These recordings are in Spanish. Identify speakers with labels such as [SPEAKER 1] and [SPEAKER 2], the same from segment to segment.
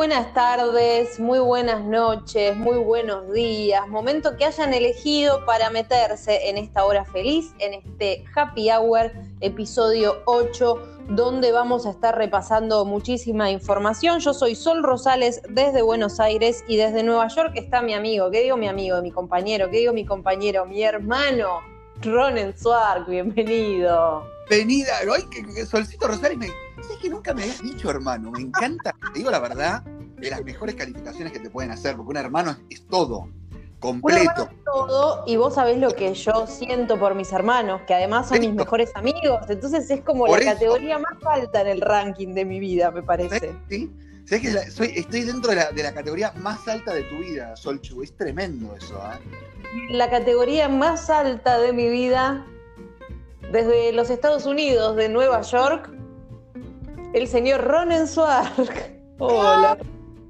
[SPEAKER 1] buenas tardes, muy buenas noches, muy buenos días. Momento que hayan elegido para meterse en esta hora feliz, en este Happy Hour, episodio 8, donde vamos a estar repasando muchísima información. Yo soy Sol Rosales desde Buenos Aires y desde Nueva York está mi amigo, ¿qué digo mi amigo, mi compañero? ¿Qué digo mi compañero, mi hermano? Ronen Suark, bienvenido.
[SPEAKER 2] Venida, hoy que, Solcito Rosales me. ¿Sabes que nunca me habías dicho, hermano? Me encanta, te digo la verdad, de las mejores calificaciones que te pueden hacer, porque un hermano es, todo, completo.
[SPEAKER 1] Un todo, y vos sabés lo que yo siento por mis hermanos, que además son mis mejores amigos, entonces es como la categoría más alta en el ranking de mi vida, me parece.
[SPEAKER 2] Sí, ¿Sabes que soy, estoy dentro de la, de la, categoría más alta de tu vida, Solchu? Es tremendo eso, ¿eh?
[SPEAKER 1] la categoría más alta de mi vida, desde los Estados Unidos, de Nueva York, el señor Ronen Swark.
[SPEAKER 2] Hola.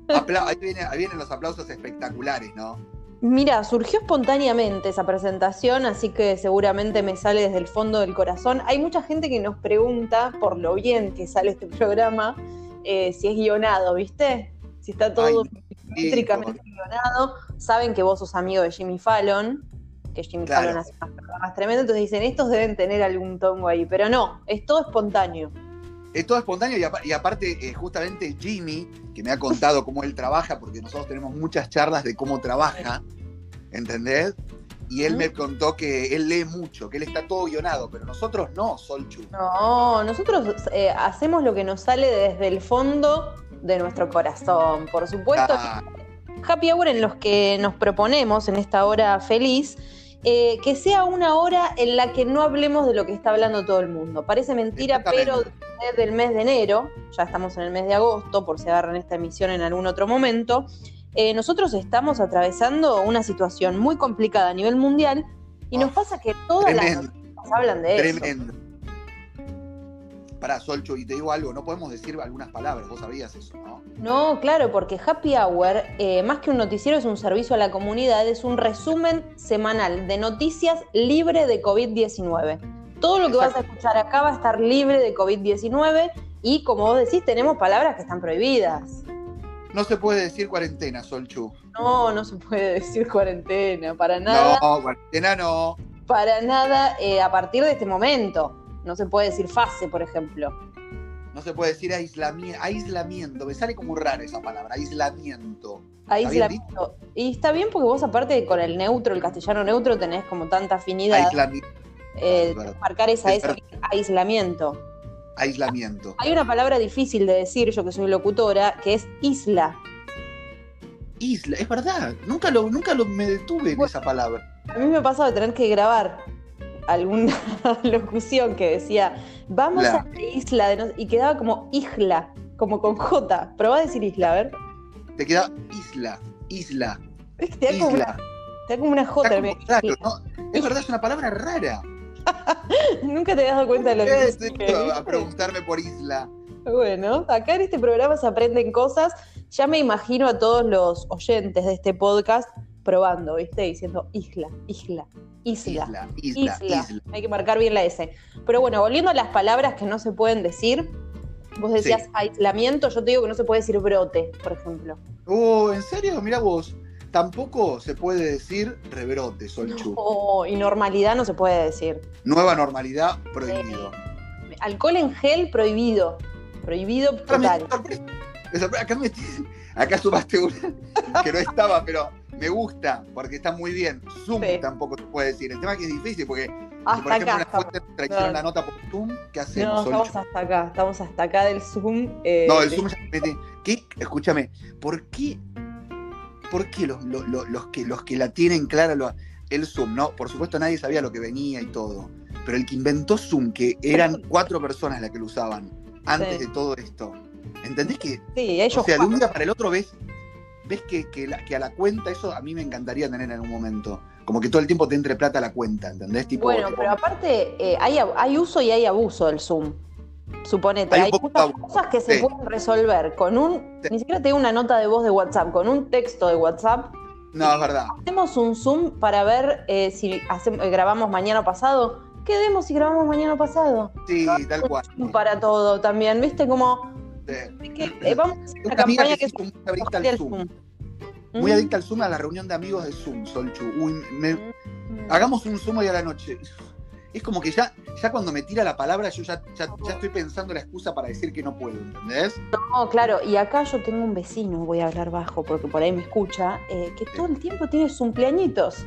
[SPEAKER 2] ahí, vienen, los aplausos espectaculares, ¿no?
[SPEAKER 1] Mira, surgió espontáneamente esa presentación, así que seguramente me sale desde el fondo del corazón. Hay mucha gente que nos pregunta, por lo bien que sale este programa, eh, si es guionado, ¿viste? Si está todo eléctricamente guionado. Saben que vos sos amigo de Jimmy Fallon, que Jimmy Fallon hace unas programas tremendos, entonces dicen, estos deben tener algún tongo ahí, pero no, es todo espontáneo.
[SPEAKER 2] Es todo espontáneo y, aparte, eh, justamente Jimmy, que me ha contado cómo él trabaja, porque nosotros tenemos muchas charlas de cómo trabaja, ¿entendés? Y él me contó que él lee mucho, que él está todo guionado, pero nosotros no, Solchu.
[SPEAKER 1] No, nosotros eh, hacemos lo que nos sale desde el fondo de nuestro corazón. Por supuesto, ah. happy hour en los que nos proponemos en esta hora feliz. Eh, que sea una hora en la que no hablemos de lo que está hablando todo el mundo. Parece mentira, pero desde el mes de enero, ya estamos en el mes de agosto, por si agarran esta emisión en algún otro momento, eh, nosotros estamos atravesando una situación muy complicada a nivel mundial y nos pasa que todas las hablan de
[SPEAKER 2] eso. Para Solcho, y te digo algo, no podemos decir algunas palabras, vos sabías eso, ¿no?
[SPEAKER 1] No, claro, porque Happy Hour, eh, más que un noticiero, es un servicio a la comunidad, es un resumen semanal de noticias libre de COVID-19. Todo lo que vas a escuchar acá va a estar libre de COVID-19 y, como vos decís, tenemos palabras que están prohibidas.
[SPEAKER 2] No se puede decir cuarentena, Solchu.
[SPEAKER 1] No, no se puede decir cuarentena, para nada.
[SPEAKER 2] No, cuarentena no.
[SPEAKER 1] Para nada eh, a partir de este momento. No se puede decir fase, por ejemplo.
[SPEAKER 2] No se puede decir aislamiento. Aislamiento. Me sale como rara esa palabra. Aislamiento.
[SPEAKER 1] Aislamiento. Y está bien porque vos, aparte, con el neutro, el castellano neutro, tenés como tanta afinidad.
[SPEAKER 2] Aislamiento.
[SPEAKER 1] Eh, marcar esa es aislamiento.
[SPEAKER 2] Aislamiento.
[SPEAKER 1] Hay una palabra difícil de decir, yo que soy locutora, que es isla.
[SPEAKER 2] Isla, es verdad. Nunca lo, nunca lo me detuve en esa palabra.
[SPEAKER 1] A mí me ha pasado de tener que grabar alguna locución que decía, vamos a la isla de y quedaba como isla, como con J. Probá a decir isla, a ver.
[SPEAKER 2] Te queda isla, isla.
[SPEAKER 1] Es te da, Como, una, te da como una J.
[SPEAKER 2] Es verdad, es una palabra rara.
[SPEAKER 1] Nunca te has dado cuenta de lo que
[SPEAKER 2] es. A preguntarme por isla.
[SPEAKER 1] Bueno, acá en este programa se aprenden cosas. Ya me imagino a todos los oyentes de este podcast probando, ¿viste? Diciendo isla, isla, isla, isla, isla, Hay que marcar bien la S. Pero bueno, volviendo a las palabras que no se pueden decir, vos decías aislamiento, yo te digo que no se puede decir brote, por ejemplo.
[SPEAKER 2] Oh, ¿en serio? Mira vos. Tampoco se puede decir rebrote, Solchu.
[SPEAKER 1] Oh, y normalidad no se puede decir.
[SPEAKER 2] Nueva normalidad, prohibido.
[SPEAKER 1] Eh, alcohol en gel, prohibido. Prohibido total.
[SPEAKER 2] Acá, me, acá sumaste una que no estaba, pero me gusta porque está muy bien. Zoom tampoco se puede decir. El tema es que es difícil porque, si por ejemplo, acá, una fuente la nota por Zoom, ¿qué hacemos?
[SPEAKER 1] No, estamos hasta acá, estamos hasta acá del Zoom.
[SPEAKER 2] Eh, no, el Zoom ya mete. ¿Qué? Escúchame, ¿por qué, por qué los, los, que, los que la tienen clara el Zoom, no? Por supuesto, nadie sabía lo que venía y todo. Pero el que inventó Zoom, que eran cuatro personas las que lo usaban antes de todo esto. ¿Entendés que?
[SPEAKER 1] Sí, ellos.
[SPEAKER 2] O sea, de un día para el otro ves ves que, que, a la cuenta, eso a mí me encantaría tener en un momento. Como que todo el tiempo te entre plata a la cuenta, ¿entendés?
[SPEAKER 1] Tipo, bueno, pero aparte eh, hay, hay, uso y hay abuso del Zoom. Suponete, hay, muchas cosas que se pueden resolver con un, ni siquiera tengo una nota de voz de WhatsApp, con un texto de WhatsApp.
[SPEAKER 2] No, es verdad.
[SPEAKER 1] Hacemos un Zoom para ver eh, si hacemos, grabamos mañana pasado. ¿Qué demos si grabamos mañana pasado?
[SPEAKER 2] Sí, tal cual.
[SPEAKER 1] Para todo también, ¿viste? Como Que, eh, vamos a hacer una
[SPEAKER 2] Una amiga
[SPEAKER 1] campaña
[SPEAKER 2] que
[SPEAKER 1] que
[SPEAKER 2] se
[SPEAKER 1] es
[SPEAKER 2] hizo muy adicta al Zoom.
[SPEAKER 1] Zoom.
[SPEAKER 2] Muy
[SPEAKER 1] Mm.
[SPEAKER 2] adicta al Zoom, a la reunión de amigos de Zoom, Solchu. Uy, me-
[SPEAKER 1] Mm.
[SPEAKER 2] hagamos un Zoom hoy a la noche. Es como que ya, ya cuando me tira la palabra, yo ya, ya, ya estoy pensando la excusa para decir que no puedo, ¿entendés?
[SPEAKER 1] No, claro, y acá yo tengo un vecino, voy a hablar bajo porque por ahí me escucha, eh, que todo el tiempo tiene cumpleañitos.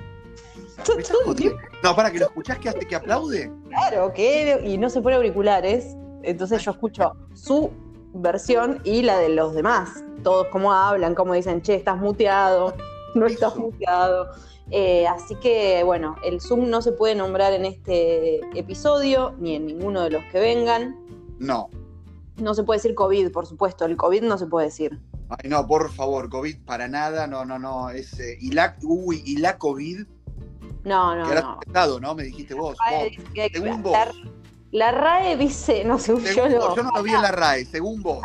[SPEAKER 2] No, para que lo escuchás que hace que aplaude.
[SPEAKER 1] claro, que y no se pone auriculares, entonces yo escucho su versión y la de los demás. Todos cómo hablan, cómo dicen, che, estás muteado, no estás muteado. Eh, así que, bueno, el Zoom no se puede nombrar en este episodio, ni en ninguno de los que vengan.
[SPEAKER 2] No.
[SPEAKER 1] No se puede decir COVID, por supuesto, el COVID no se puede decir.
[SPEAKER 2] Ay, no, por favor, COVID para nada, no, no, no. Es, eh, y la, uy, y la COVID,
[SPEAKER 1] No, no,
[SPEAKER 2] que
[SPEAKER 1] no.
[SPEAKER 2] estado, ¿no? Me dijiste vos.
[SPEAKER 1] RAE
[SPEAKER 2] vos.
[SPEAKER 1] dice que hay que-
[SPEAKER 2] Según
[SPEAKER 1] la,
[SPEAKER 2] vos.
[SPEAKER 1] La RAE dice, no yo
[SPEAKER 2] Según
[SPEAKER 1] no.
[SPEAKER 2] vos, yo no lo vi en la RAE, según vos.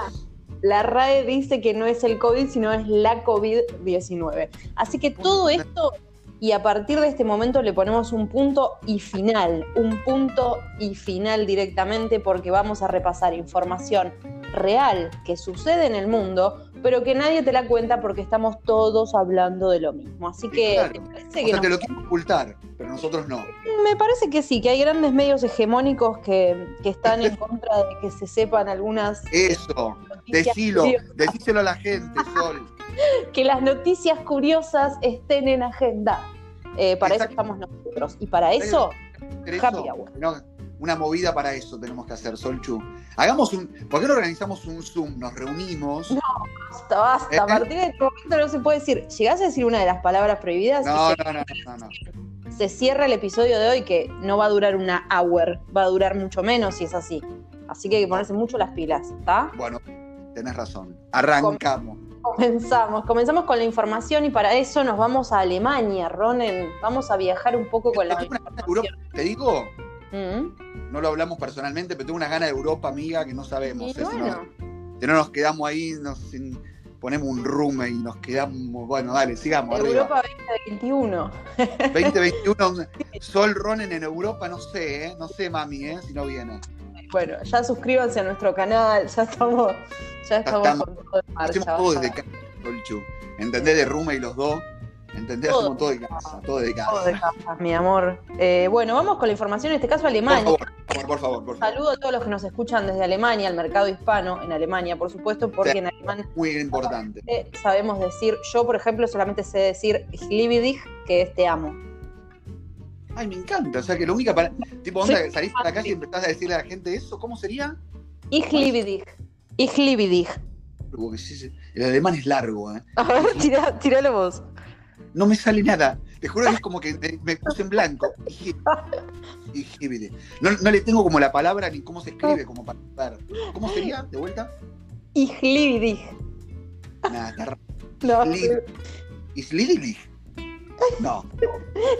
[SPEAKER 1] La RAE dice que no es el COVID, sino es la COVID-19. Así que todo esto, y a partir de este momento le ponemos un punto y final, un punto y final directamente porque vamos a repasar información real que sucede en el mundo, pero que nadie te la cuenta porque estamos todos hablando de lo mismo. Así que
[SPEAKER 2] Claro.
[SPEAKER 1] parece
[SPEAKER 2] O
[SPEAKER 1] que
[SPEAKER 2] sea,
[SPEAKER 1] nos
[SPEAKER 2] te lo quiero ocultar, pero nosotros no.
[SPEAKER 1] Me parece que sí, que hay grandes medios hegemónicos que, que están en contra de que se sepan algunas
[SPEAKER 2] Eso, decilo, decíselo a la gente, Sol.
[SPEAKER 1] que las noticias curiosas estén en agenda. Eh, para eso estamos nosotros. Y para eso,
[SPEAKER 2] eso,
[SPEAKER 1] Happy hour.
[SPEAKER 2] no, una movida para eso tenemos que hacer, Solchu. Hagamos un. ¿Por qué no organizamos un Zoom? Nos reunimos.
[SPEAKER 1] Basta, basta.
[SPEAKER 2] ¿Eh?
[SPEAKER 1] A partir de este momento no se puede decir. Llegás a decir una de las palabras prohibidas
[SPEAKER 2] No, no, no, no, no.
[SPEAKER 1] se, cierra el episodio de hoy que no va a durar una hour, va a durar mucho menos si es así. Así que hay que ponerse mucho las pilas, ¿está?
[SPEAKER 2] Bueno, tenés razón. Arrancamos.
[SPEAKER 1] Comenzamos, comenzamos con la información y para eso nos vamos a Alemania, Ronen. Vamos a viajar un poco con la
[SPEAKER 2] Europa. Te digo,
[SPEAKER 1] Mm.
[SPEAKER 2] no lo hablamos personalmente, pero tengo unas ganas de Europa, amiga, que no sabemos.
[SPEAKER 1] Y
[SPEAKER 2] eh, si,
[SPEAKER 1] bueno,
[SPEAKER 2] no, si no nos quedamos ahí, nos ponemos un room y nos quedamos. Bueno, dale, sigamos.
[SPEAKER 1] Europa 2021.
[SPEAKER 2] Arriba. 2021, Sol Ronen en Europa, no sé, ¿eh? No sé, mami, ¿eh? Si no viene.
[SPEAKER 1] Bueno, ya suscríbanse a nuestro canal, ya estamos, ya estamos,
[SPEAKER 2] estamos.
[SPEAKER 1] con todo en marcha.
[SPEAKER 2] Hacemos todo desde Solchu. ¿Entendés? De Ruma y los dos. ¿Entendés?
[SPEAKER 1] Todo.
[SPEAKER 2] Hacemos todo de casa, todo de casa.
[SPEAKER 1] Todo de casa, mi amor. Eh, bueno, vamos con la información, en este caso
[SPEAKER 2] Por
[SPEAKER 1] Alemania.
[SPEAKER 2] favor, por, por favor, por favor.
[SPEAKER 1] Saludo a todos los que nos escuchan desde Alemania, al mercado hispano en Alemania, por supuesto, porque
[SPEAKER 2] Sí.
[SPEAKER 1] en alemán
[SPEAKER 2] Muy importante.
[SPEAKER 1] eh, sabemos decir, yo por ejemplo solamente sé decir ich liebe dich, que es te amo.
[SPEAKER 2] Ay, me encanta. O sea, que la única para. Tipo, onda,
[SPEAKER 1] Sí.
[SPEAKER 2] salís a la calle y empezás a decirle a la gente eso, ¿cómo sería?
[SPEAKER 1] Ich liebe dich. Ich liebe dich.
[SPEAKER 2] El alemán es largo, ¿eh?
[SPEAKER 1] A ver, tirá- tiralo vos.
[SPEAKER 2] No me sale nada. Te juro que es como que me, puse en blanco. Y- No, no le tengo como la palabra ni cómo se escribe, como para ver. ¿Cómo sería? ¿De vuelta?
[SPEAKER 1] Dich.
[SPEAKER 2] Nada.
[SPEAKER 1] No.
[SPEAKER 2] Islidilich. No.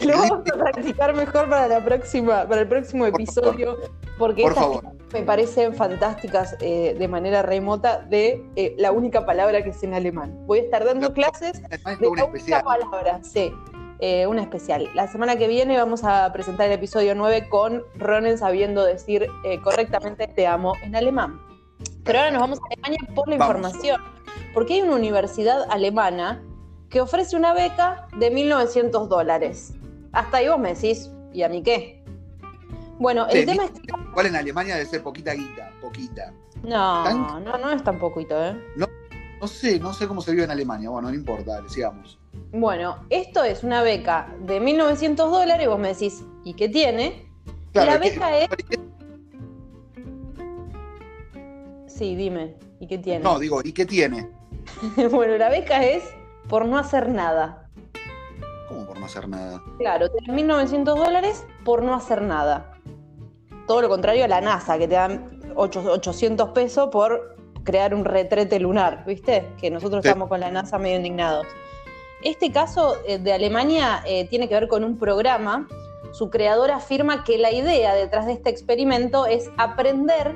[SPEAKER 1] lo vamos a practicar mejor para la próxima, para el próximo
[SPEAKER 2] Por
[SPEAKER 1] episodio, porque
[SPEAKER 2] Por
[SPEAKER 1] estas
[SPEAKER 2] favor.
[SPEAKER 1] Me parecen fantásticas eh, de manera remota de eh, la única palabra que sé en alemán. Voy a estar dando
[SPEAKER 2] No,
[SPEAKER 1] clases
[SPEAKER 2] es
[SPEAKER 1] de
[SPEAKER 2] una
[SPEAKER 1] la
[SPEAKER 2] especial.
[SPEAKER 1] única palabra, sí. eh, una especial. La semana que viene vamos a presentar el episodio 9 con Ronen sabiendo decir correctamente te amo en alemán. Pero ahora nos vamos a Alemania por la
[SPEAKER 2] Vamos.
[SPEAKER 1] información, porque hay una universidad alemana que ofrece una beca de 1.900 dólares. Hasta ahí vos me decís, ¿y a mí qué? Bueno, el tema es que...
[SPEAKER 2] Igual en Alemania debe ser poquita guita, poquita.
[SPEAKER 1] No,
[SPEAKER 2] ¿Tan?
[SPEAKER 1] no, no es tan poquito, ¿eh?
[SPEAKER 2] No sé, no sé cómo se vive en Alemania. Bueno, no importa, dale, sigamos.
[SPEAKER 1] Bueno, esto es una beca de 1.900 dólares, vos me decís, ¿y qué tiene?
[SPEAKER 2] Claro,
[SPEAKER 1] La
[SPEAKER 2] ¿qué-
[SPEAKER 1] beca es... Sí, dime, ¿y qué tiene?
[SPEAKER 2] No, digo, ¿y qué tiene?
[SPEAKER 1] bueno, la beca es por no hacer nada.
[SPEAKER 2] ¿Cómo por no hacer nada?
[SPEAKER 1] Claro, te dan 1.900 dólares por no hacer nada. Todo lo contrario a la NASA, que te dan ocho- 800 pesos por crear un retrete lunar, ¿viste? Que nosotros
[SPEAKER 2] Sí.
[SPEAKER 1] estamos con la NASA medio indignados. Este caso eh, de Alemania eh, tiene que ver con un programa. Su creador afirma que la idea detrás de este experimento es aprender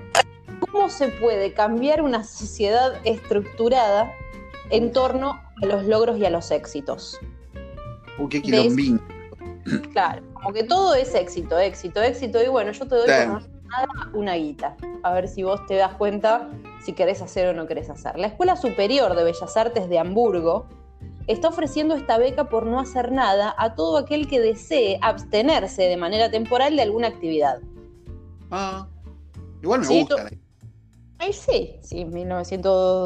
[SPEAKER 1] cómo se puede cambiar una sociedad estructurada en torno a los logros y a los éxitos.
[SPEAKER 2] Qué quilombín.
[SPEAKER 1] Claro, como que todo es éxito, éxito, éxito. Y bueno, yo te doy
[SPEAKER 2] Sí.
[SPEAKER 1] nada una guita. A ver si vos te das cuenta si querés hacer o no querés hacer. La Escuela Superior de Bellas Artes de Hamburgo está ofreciendo esta beca por no hacer nada a todo aquel que desee abstenerse de manera temporal de alguna actividad.
[SPEAKER 2] Ah, igual me
[SPEAKER 1] Sí,
[SPEAKER 2] gusta.
[SPEAKER 1] Sí, sí, 1.900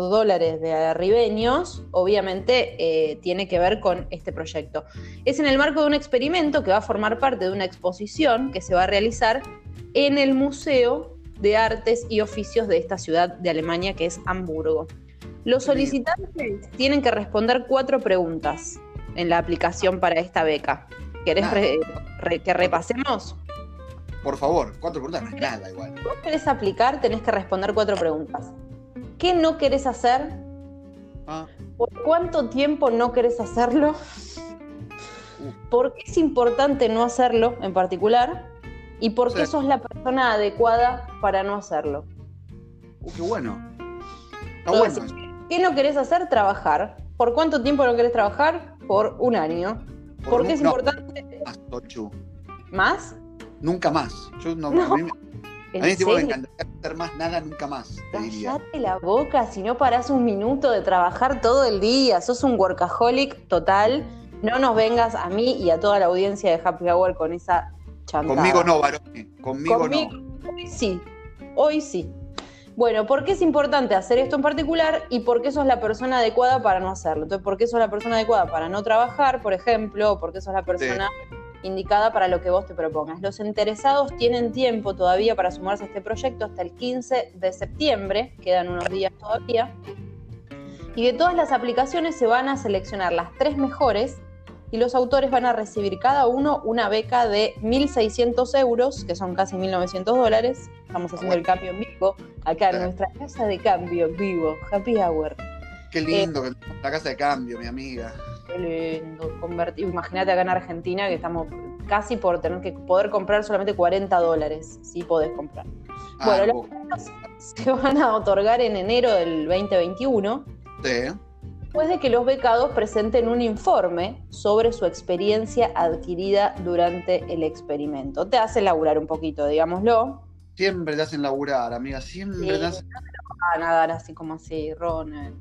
[SPEAKER 1] dólares de arribeños, obviamente eh, tiene que ver con este proyecto. Es en el marco de un experimento que va a formar parte de una exposición que se va a realizar en el Museo de Artes y Oficios de esta ciudad de Alemania, que es Hamburgo. Los solicitantes tienen que responder cuatro preguntas en la aplicación para esta beca. ¿Querés
[SPEAKER 2] Nada.
[SPEAKER 1] re- re- que repasemos?
[SPEAKER 2] Por favor, cuatro preguntas no es nada igual.
[SPEAKER 1] vos querés aplicar, tenés que responder cuatro preguntas. ¿Qué no querés hacer?
[SPEAKER 2] Ah,
[SPEAKER 1] ¿Por cuánto tiempo no querés hacerlo?
[SPEAKER 2] Uh.
[SPEAKER 1] ¿Por qué es importante no hacerlo en particular? ¿Y por qué
[SPEAKER 2] Sí.
[SPEAKER 1] sos la persona adecuada para no hacerlo?
[SPEAKER 2] uh, qué bueno. Está
[SPEAKER 1] Todo
[SPEAKER 2] bueno.
[SPEAKER 1] ¿Qué no querés hacer? Trabajar. ¿Por cuánto tiempo no querés trabajar? Por un año. ¿Por, qué es
[SPEAKER 2] no,
[SPEAKER 1] importante?
[SPEAKER 2] más, Tochu.
[SPEAKER 1] ¿Más?
[SPEAKER 2] Nunca más. Yo no,
[SPEAKER 1] No.
[SPEAKER 2] A mí, me-
[SPEAKER 1] ¿En
[SPEAKER 2] a mí tipo, me
[SPEAKER 1] serio?
[SPEAKER 2] encantaría hacer más nada nunca más, te diría.
[SPEAKER 1] La boca si no parás un minuto de trabajar todo el día. Sos un workaholic total. No nos vengas a mí y a toda la audiencia de Happy Hour con esa chantada.
[SPEAKER 2] Conmigo no, varón. Conmigo,
[SPEAKER 1] Conmigo,
[SPEAKER 2] no.
[SPEAKER 1] Hoy sí. Hoy sí. Bueno, ¿por qué es importante hacer esto en particular y por qué sos la persona adecuada para no hacerlo? Entonces, ¿por qué sos la persona adecuada para no trabajar, por ejemplo? ¿O por qué sos la persona indicada para lo que vos te propongas? Los interesados tienen tiempo todavía para sumarse a este proyecto hasta el 15 de septiembre, quedan unos días todavía. Y de todas las aplicaciones se van a seleccionar las tres mejores y los autores van a recibir cada uno una beca de 1.600 euros, que son casi 1.900 dólares. Estamos haciendo el cambio en vivo, acá en
[SPEAKER 2] Claro.
[SPEAKER 1] nuestra casa de cambio en vivo, Happy Hour.
[SPEAKER 2] Qué lindo que la casa de cambio, mi amiga.
[SPEAKER 1] Convertir. Imagínate acá en Argentina que estamos casi por tener que poder comprar solamente 40 dólares, si podés comprar.
[SPEAKER 2] Ah,
[SPEAKER 1] Bueno,
[SPEAKER 2] vos-
[SPEAKER 1] Se van a otorgar en enero del 2021.
[SPEAKER 2] sí.
[SPEAKER 1] Después de que los becados presenten un informe sobre su experiencia adquirida durante el experimento. Te hace laburar un poquito, digámoslo.
[SPEAKER 2] Siempre te hacen laburar, amiga. Siempre
[SPEAKER 1] Sí.
[SPEAKER 2] te hacen,
[SPEAKER 1] A nadar así como así, Ronald.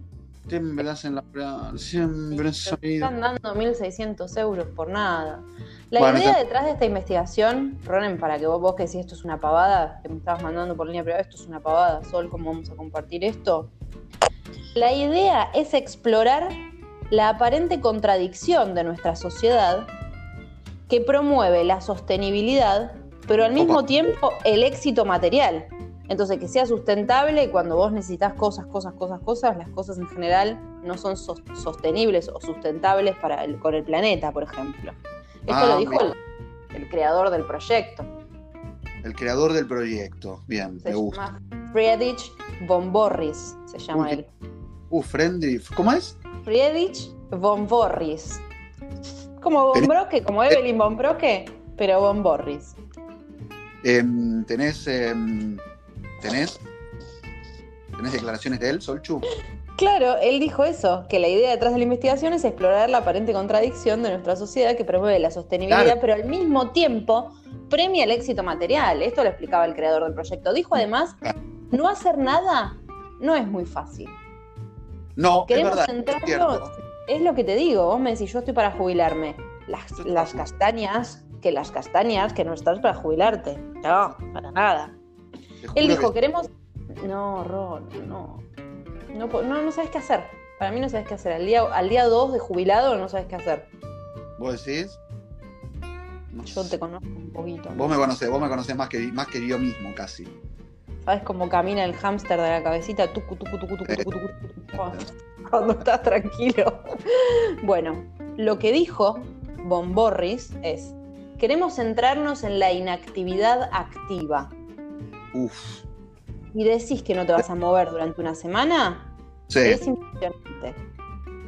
[SPEAKER 2] Siempre te hacen laburar. Siempre soy.
[SPEAKER 1] Están dando 1.600 euros por nada. La
[SPEAKER 2] Bueno,
[SPEAKER 1] idea
[SPEAKER 2] está-
[SPEAKER 1] detrás de esta investigación, Ronen, para que vos, vos que decís esto es una pavada, que me estabas mandando por línea privada, esto es una pavada, Sol, ¿cómo vamos a compartir esto? La idea es explorar la aparente contradicción de nuestra sociedad que promueve la sostenibilidad, pero al mismo
[SPEAKER 2] Opa.
[SPEAKER 1] tiempo el éxito material. Entonces, que sea sustentable cuando vos necesitas cosas, cosas, cosas, cosas, las cosas en general no son sos- sostenibles o sustentables para el- con el planeta, por ejemplo. Esto
[SPEAKER 2] Ah,
[SPEAKER 1] lo dijo el, el creador del proyecto.
[SPEAKER 2] El creador del proyecto. Bien,
[SPEAKER 1] Se
[SPEAKER 2] me gusta.
[SPEAKER 1] llama Friedrich von Borries, se llama
[SPEAKER 2] Uy,
[SPEAKER 1] él.
[SPEAKER 2] Uh, friendly. ¿Cómo es?
[SPEAKER 1] Friedrich von Borries. Como Von Broque, como Evelyn von Broque, pero von Borries.
[SPEAKER 2] Em, ¿Tenés. em, ¿Tenés? ¿Tenés declaraciones de él, Solchu?
[SPEAKER 1] Claro, él dijo eso, que la idea detrás de la investigación es explorar la aparente contradicción de nuestra sociedad que promueve la sostenibilidad,
[SPEAKER 2] Claro.
[SPEAKER 1] pero al mismo tiempo premia el éxito material. Esto lo explicaba el creador del proyecto. Dijo además,
[SPEAKER 2] Claro.
[SPEAKER 1] no hacer nada no es muy fácil.
[SPEAKER 2] No,
[SPEAKER 1] Queremos.
[SPEAKER 2] Es
[SPEAKER 1] es lo que te digo, vos me decís, yo estoy para jubilarme. Las, las castañas, que las castañas, que no estás para jubilarte. No, para nada. Él dijo,
[SPEAKER 2] que-
[SPEAKER 1] queremos... No, Ron, no. No, no, no sabes qué hacer. Para mí no sabes qué hacer. Al día, al día 2 de jubilado no sabes qué hacer.
[SPEAKER 2] ¿Vos decís? No
[SPEAKER 1] Yo
[SPEAKER 2] sé.
[SPEAKER 1] te conozco un poquito.
[SPEAKER 2] Vos me conocés, vos me conocés más que, más que yo mismo, casi.
[SPEAKER 1] ¿Sabes cómo camina el hámster de la cabecita? Tucu, tucu, tucu. Cuando estás tranquilo. Bueno, lo que dijo Von Borris es, queremos centrarnos en la inactividad activa.
[SPEAKER 2] Uf.
[SPEAKER 1] Y decís que no te vas a mover durante una semana,
[SPEAKER 2] Sí.
[SPEAKER 1] es impresionante.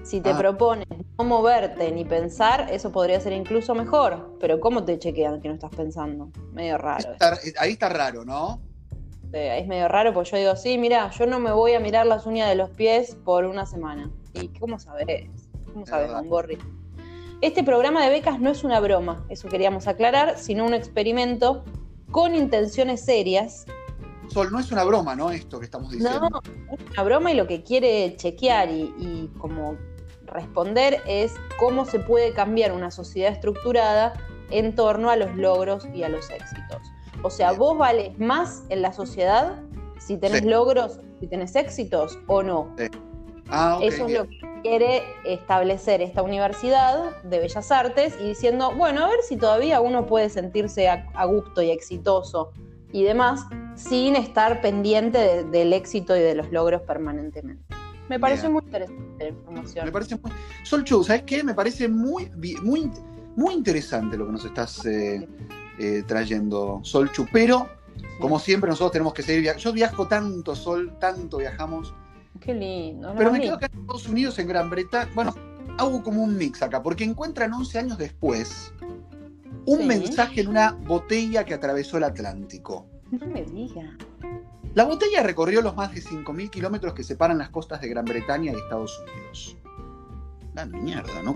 [SPEAKER 1] Si te
[SPEAKER 2] Ah.
[SPEAKER 1] propones no moverte ni pensar, eso podría ser incluso mejor. Pero ¿cómo te chequean que no estás pensando? Medio raro.
[SPEAKER 2] Está- ahí está raro, ¿no?
[SPEAKER 1] Eh, es medio raro porque yo digo, sí, mira, yo no me voy a mirar las uñas de los pies por una semana. ¿Y cómo sabes? ¿Cómo. Don Borri? Este programa de becas no es una broma, eso queríamos aclarar, sino un experimento con intenciones serias
[SPEAKER 2] Sol, no es una broma, ¿no? Esto que estamos diciendo.
[SPEAKER 1] No, es una broma y lo que quiere chequear y, y como responder es cómo se puede cambiar una sociedad estructurada en torno a los logros y a los éxitos. O sea,
[SPEAKER 2] Bien.
[SPEAKER 1] vos vales más en la sociedad si tenés
[SPEAKER 2] Sí.
[SPEAKER 1] logros, si tenés éxitos o no.
[SPEAKER 2] Ah, ok,
[SPEAKER 1] Eso es lo que quiere establecer esta universidad de Bellas Artes y diciendo, bueno, a ver si todavía uno puede sentirse a, a gusto y exitoso y demás sin estar pendiente de- del éxito y de los logros permanentemente. Me pareció
[SPEAKER 2] Bien.
[SPEAKER 1] muy interesante la información.
[SPEAKER 2] Me parece muy. Sol Chu, ¿sabes qué? Me parece muy, muy, muy interesante lo que nos estás eh, eh, trayendo, Sol Chu. Pero, como siempre, nosotros tenemos que seguir viajando. Yo viajo tanto, Sol, tanto viajamos.
[SPEAKER 1] Qué lindo.
[SPEAKER 2] Pero me quedo acá en Estados Unidos, en Gran Bretaña. Bueno, hago como un mix acá, porque encuentran 11 años después un
[SPEAKER 1] Sí.
[SPEAKER 2] mensaje en una botella que atravesó el Atlántico.
[SPEAKER 1] No me diga.
[SPEAKER 2] La botella recorrió los más de 5.000 kilómetros que separan las costas de Gran Bretaña y Estados Unidos. La mierda, ¿no?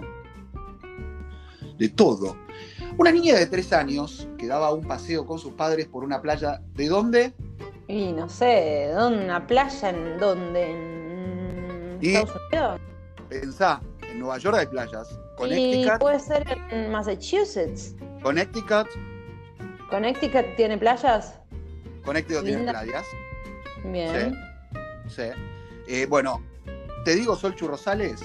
[SPEAKER 2] De todo. Una niña de 3 años que daba un paseo con sus padres por una playa. ¿De dónde?
[SPEAKER 1] Y no sé, ¿dónde? ¿Una playa en dónde? ¿En
[SPEAKER 2] Y-
[SPEAKER 1] Estados Unidos?
[SPEAKER 2] Pensá, en Nueva York hay playas.
[SPEAKER 1] Y
[SPEAKER 2] Connecticut,
[SPEAKER 1] puede ser en Massachusetts.
[SPEAKER 2] Connecticut,
[SPEAKER 1] ¿Connecticut tiene playas?
[SPEAKER 2] Connecticut tiene playas.
[SPEAKER 1] Bien.
[SPEAKER 2] Sí. Eh, bueno, te digo, Sol Rosales,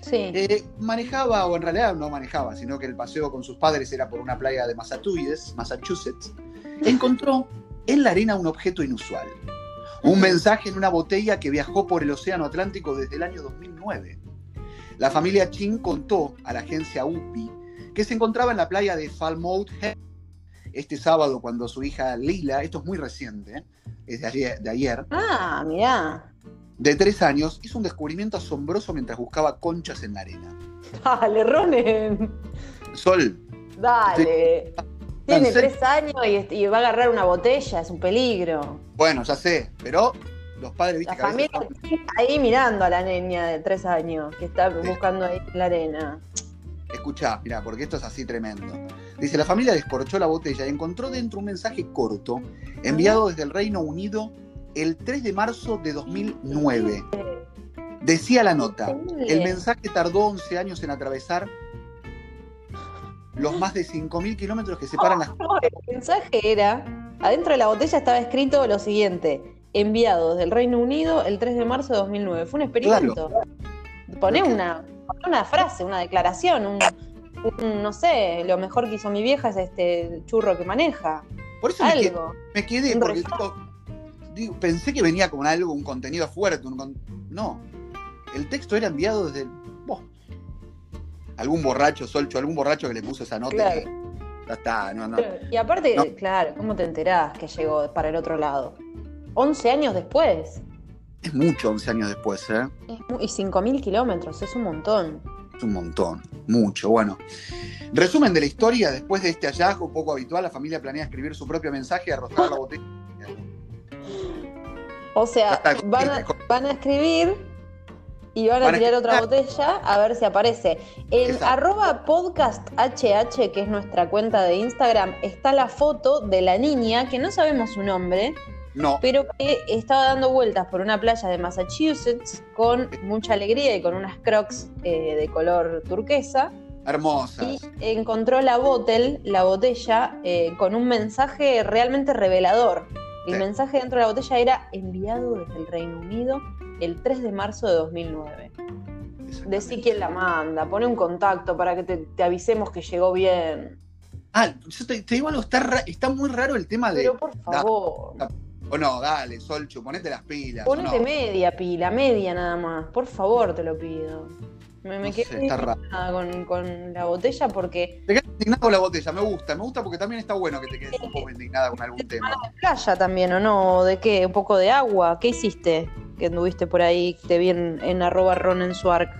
[SPEAKER 1] Sí.
[SPEAKER 2] Eh, manejaba, o en realidad no manejaba, sino que el paseo con sus padres era por una playa de Massachusetts, Massachusetts. Encontró en la arena un objeto inusual. Un mensaje en una botella que viajó por el Océano Atlántico desde el año 2009. La familia Chin contó a la agencia UPI que se encontraba en la playa de Falmouth Head este sábado cuando su hija Lila, esto es muy reciente, ¿eh? es de ayer, de ayer,
[SPEAKER 1] Ah, mirá.
[SPEAKER 2] de tres años, hizo un descubrimiento asombroso mientras buscaba conchas en la arena.
[SPEAKER 1] Dale, Ronen.
[SPEAKER 2] Sol,
[SPEAKER 1] Dale. Tiene tres años y, y va a agarrar una botella, es un peligro.
[SPEAKER 2] bueno, ya sé, pero los padres, viste
[SPEAKER 1] La
[SPEAKER 2] que a veces
[SPEAKER 1] familia está ahí mirando a la niña de tres años que está buscando ahí la arena.
[SPEAKER 2] Escuchá, mirá, porque esto es así tremendo. Dice, la familia descorchó la botella y encontró dentro un mensaje corto enviado desde el Reino Unido el 3 de marzo de 2009. Decía la nota, el mensaje tardó 11 años en atravesar los más de 5.000 kilómetros que separan las...
[SPEAKER 1] No, el mensaje era, adentro de la botella estaba escrito lo siguiente, enviado desde el Reino Unido el 3 de marzo de 2009. Fue un experimento. Poné
[SPEAKER 2] Pero que-
[SPEAKER 1] una, poné una frase, una declaración, un, un, no sé, lo mejor que hizo mi vieja es este churro que maneja.
[SPEAKER 2] Por eso me quedé,
[SPEAKER 1] Algo.
[SPEAKER 2] me quedé, porque
[SPEAKER 1] resumen.
[SPEAKER 2] digo, digo, pensé que venía con algo, un contenido fuerte. un con- No, el texto era enviado desde... el-. Algún borracho, Solcho, algún borracho que le puso esa nota.
[SPEAKER 1] Claro.
[SPEAKER 2] y Ya está, no, no.
[SPEAKER 1] Y aparte,
[SPEAKER 2] No.
[SPEAKER 1] claro, ¿cómo te enterás que llegó para el otro lado? 11 años después.
[SPEAKER 2] Es mucho 11 años después, ¿eh?
[SPEAKER 1] Y 5.000 kilómetros, es un montón.
[SPEAKER 2] Es un montón, mucho. Bueno, resumen de la historia. Después de este hallazgo poco habitual, la familia planea escribir su propio mensaje y arrojar la botella.
[SPEAKER 1] O sea, a, van a escribir y van a
[SPEAKER 2] Van a
[SPEAKER 1] tirar otra botella a ver si aparece. En
[SPEAKER 2] Exacto.
[SPEAKER 1] arroba podcast HH, que es nuestra cuenta de Instagram, está la foto de la niña, que no sabemos su nombre,
[SPEAKER 2] No,
[SPEAKER 1] pero que estaba dando vueltas por una playa de Massachusetts con mucha alegría y con unas crocs eh, de color turquesa. Y
[SPEAKER 2] hermosas.
[SPEAKER 1] encontró la botella, la botella, eh, con un mensaje realmente revelador. El
[SPEAKER 2] Sí.
[SPEAKER 1] mensaje dentro de la botella era enviado desde el Reino Unido el 3 de marzo de 2009. Decí quién la manda, pone un contacto para que te, te avisemos que llegó bien.
[SPEAKER 2] Ah, yo te, te digo algo, está, ra- está muy raro el tema de.
[SPEAKER 1] Pero por favor,
[SPEAKER 2] O no, dale, Solchu, ponete las pilas.
[SPEAKER 1] ponete
[SPEAKER 2] no.
[SPEAKER 1] media pila, media nada más. Por favor, te lo pido. Me, me
[SPEAKER 2] No
[SPEAKER 1] quedé
[SPEAKER 2] sé, está raro.
[SPEAKER 1] indignada con, con la botella porque
[SPEAKER 2] Te indignado con la botella, me gusta, me gusta porque también está bueno que te quedes un poco indignada con algún tema.
[SPEAKER 1] playa también, ¿o no? ¿De qué? ¿Un poco de agua? ¿Qué hiciste? Que anduviste por ahí, te vi en, en arroba ronensuark.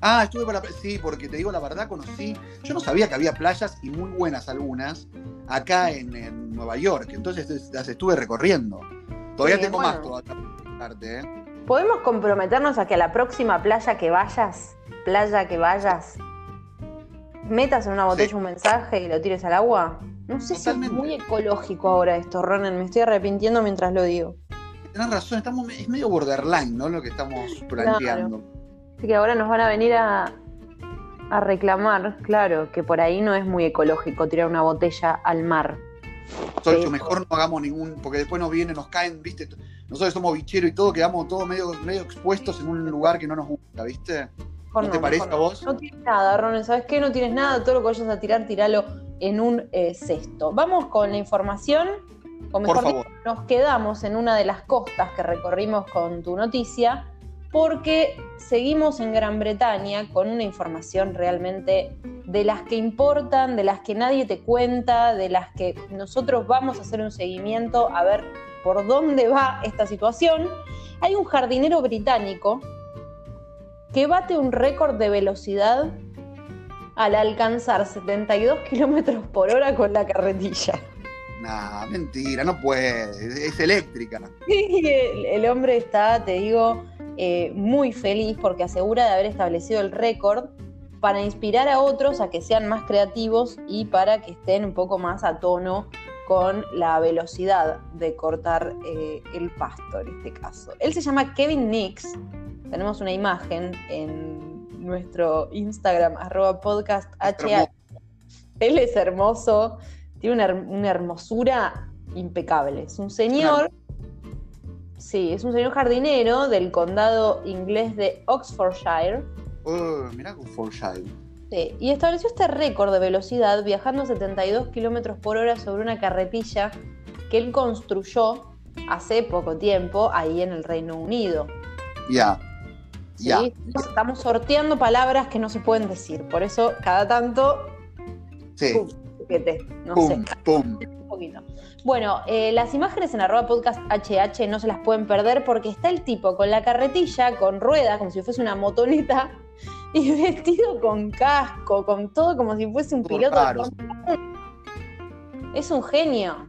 [SPEAKER 2] Ah, estuve para. Sí, porque te digo la verdad, conocí. Yo no sabía que había playas y muy buenas algunas acá en, en Nueva York. Entonces es- las estuve recorriendo. Todavía
[SPEAKER 1] Sí,
[SPEAKER 2] tengo
[SPEAKER 1] bueno.
[SPEAKER 2] más todavía. parte, ¿eh?
[SPEAKER 1] ¿Podemos comprometernos a que a la próxima playa que vayas, playa que vayas, metas en una botella
[SPEAKER 2] Sí.
[SPEAKER 1] un mensaje y lo tires al agua? No sé si es muy ecológico ahora esto, Ronan, me estoy arrepintiendo mientras lo digo.
[SPEAKER 2] Tienes razón, estamos, es medio borderline, ¿no? Lo que estamos planteando.
[SPEAKER 1] Así que ahora nos van a venir a, a reclamar, claro, que por ahí no es muy ecológico tirar una botella al mar.
[SPEAKER 2] Solcho, mejor no hagamos ningún, porque después nos vienen, nos caen, viste, nosotros somos bicheros y todo, quedamos todos medio, medio expuestos en un lugar que no nos gusta, ¿viste? ¿No, te parece a vos?
[SPEAKER 1] No tienes nada, Ronald, ¿sabes qué? No tienes nada, todo lo que vayas a tirar, tiralo en un eh, cesto. Vamos con la información, o mejor Por nos quedamos en una de las costas que recorrimos con tu noticia, porque seguimos en Gran Bretaña con una información realmente de las que importan, de las que nadie te cuenta, de las que nosotros vamos a hacer un seguimiento a ver por dónde va esta situación. Hay un jardinero británico que bate un récord de velocidad al alcanzar 72 kilómetros por hora con la carretilla.
[SPEAKER 2] Nah, mentira, no puede, es eléctrica.
[SPEAKER 1] el, el hombre está, te digo, eh, muy feliz porque asegura de haber establecido el récord para inspirar a otros a que sean más creativos y para que estén un poco más a tono con la velocidad de cortar eh, el pasto en este caso. Él se llama Kevin Nix. Tenemos una imagen en nuestro Instagram, arroba podcast Él es hermoso, tiene una, una hermosura impecable. Es un señor Sí, es un señor jardinero del condado inglés de Oxfordshire.
[SPEAKER 2] Oh, mira Oxfordshire.
[SPEAKER 1] Sí, y estableció este récord de velocidad viajando a 72 kilómetros por hora sobre una carretilla que él construyó hace poco tiempo ahí en el Reino Unido.
[SPEAKER 2] Ya.
[SPEAKER 1] ¿Sí? Estamos sorteando palabras que no se pueden decir, por eso cada tanto.
[SPEAKER 2] Sí.
[SPEAKER 1] Pum, no sé.
[SPEAKER 2] Pum.
[SPEAKER 1] Un poquito. Bueno, eh, las imágenes en arroba podcast HH no se las pueden perder porque está el tipo con la carretilla, con ruedas, como si fuese una motoneta, y vestido con casco, con todo como si fuese un piloto. Es un genio.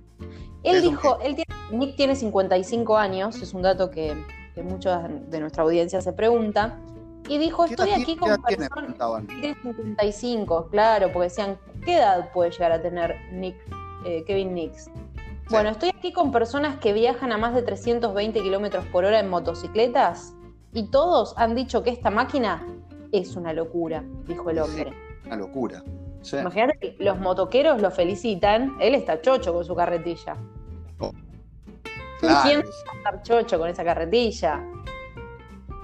[SPEAKER 1] Él dijo, él tiene, Nick tiene 55 años, es un dato que, que muchos de nuestra audiencia se pregunta. Y dijo, estoy aquí con personas. Tiene 55, claro, porque decían, ¿qué edad puede llegar a tener Nick, eh, Kevin Nix? Bueno, estoy aquí con personas que viajan a más de 320 kilómetros por hora en motocicletas y todos han dicho que esta máquina es una locura, dijo el hombre.
[SPEAKER 2] una locura.
[SPEAKER 1] Imagínate que los motoqueros lo felicitan, él está chocho con su carretilla.
[SPEAKER 2] Oh.
[SPEAKER 1] ¿Quién va a estar chocho con esa carretilla?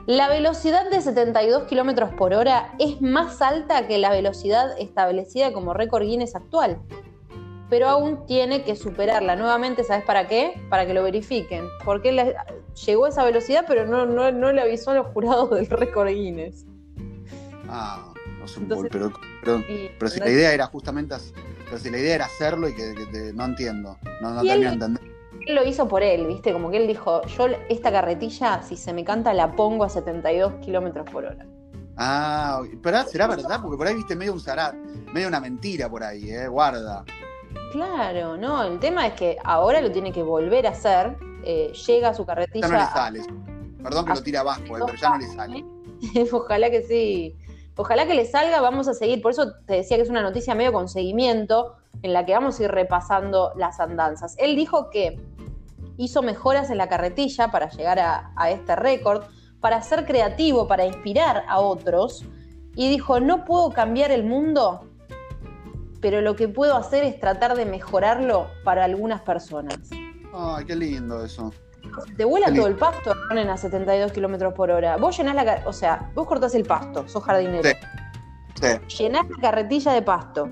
[SPEAKER 1] La velocidad de 72 kilómetros por hora es más alta que la velocidad establecida como récord Guinness actual pero aún tiene que superarla nuevamente, ¿sabes para qué? Para que lo verifiquen. Porque llegó a esa velocidad, pero no, no, le avisó a los jurados del récord Guinness.
[SPEAKER 2] Ah, no sé, pero, pero, pero, si la idea era justamente, pero si la idea era hacerlo y que, no entiendo, no, no termino de entender.
[SPEAKER 1] Él lo hizo por él, ¿viste? Como que él dijo, yo esta carretilla, si se me canta, la pongo a 72 kilómetros por hora.
[SPEAKER 2] Ah, pero será verdad, porque por ahí viste medio un zarat, medio una mentira por ahí, eh, guarda.
[SPEAKER 1] Claro, no, el tema es que ahora lo tiene que volver a hacer, eh, llega a su carretilla.
[SPEAKER 2] Ya no le sale. Perdón que lo tire abajo, eh, pero ya no le sale.
[SPEAKER 1] Ojalá que sí. Ojalá que le salga, vamos a seguir. Por eso te decía que es una noticia medio con seguimiento, en la que vamos a ir repasando las andanzas. Él dijo que hizo mejoras en la carretilla para llegar a, a este récord, para ser creativo, para inspirar a otros. Y dijo, no puedo cambiar el mundo, pero lo que puedo hacer es tratar de mejorarlo para algunas personas.
[SPEAKER 2] Ay, qué lindo eso.
[SPEAKER 1] Te vuela todo el pasto, ponen a 72 kilómetros por hora. Vos llenás la. O sea, vos cortás el pasto, sos jardinero.
[SPEAKER 2] Sí.
[SPEAKER 1] sí. Llenás la carretilla de pasto.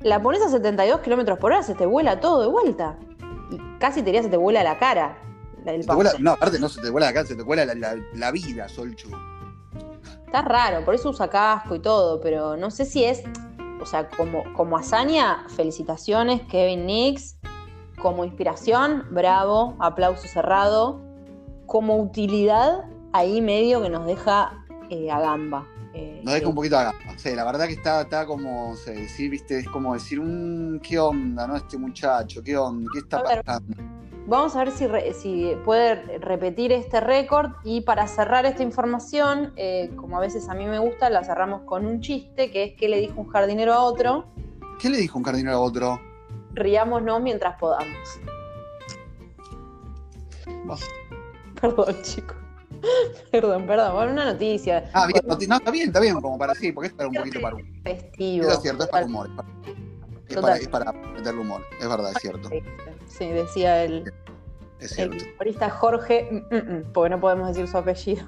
[SPEAKER 1] La pones a 72 kilómetros por hora, se te vuela todo de vuelta. Y casi te diría se te vuela la cara.
[SPEAKER 2] Pasto. no, aparte no se te vuela la cara, se te vuela la, la vida, Solchu.
[SPEAKER 1] Está raro, por eso usa casco y todo, pero no sé si es o sea, como, como hazaña, felicitaciones, Kevin Nix. Como inspiración, bravo, aplauso cerrado. Como utilidad, ahí medio que nos deja eh, a gamba.
[SPEAKER 2] Eh, nos deja un poquito a gamba. Sí, la verdad que está, está como, decir, viste, es como decir, un, ¿qué onda, no? Este muchacho, ¿qué onda? ¿Qué está pasando?
[SPEAKER 1] Vamos a ver si, si puede repetir este récord y para cerrar esta información, eh, como a veces a mí me gusta, la cerramos con un chiste, que es que le dijo un jardinero a otro.
[SPEAKER 2] ¿Qué le dijo un jardinero a otro?
[SPEAKER 1] Riámonos mientras podamos. Perdón, chicos. Perdón, perdón, bueno, una noticia.
[SPEAKER 2] Ah, bien, no, está bien, está bien, como para sí, porque esto era un poquito para un.
[SPEAKER 1] Festivo.
[SPEAKER 2] Eso es cierto, es para humor. Es para, es para, meterle humor, es verdad, es cierto.
[SPEAKER 1] Sí, decía el,
[SPEAKER 2] es cierto.
[SPEAKER 1] el humorista Jorge, mm, mm, mm, porque no podemos decir su apellido.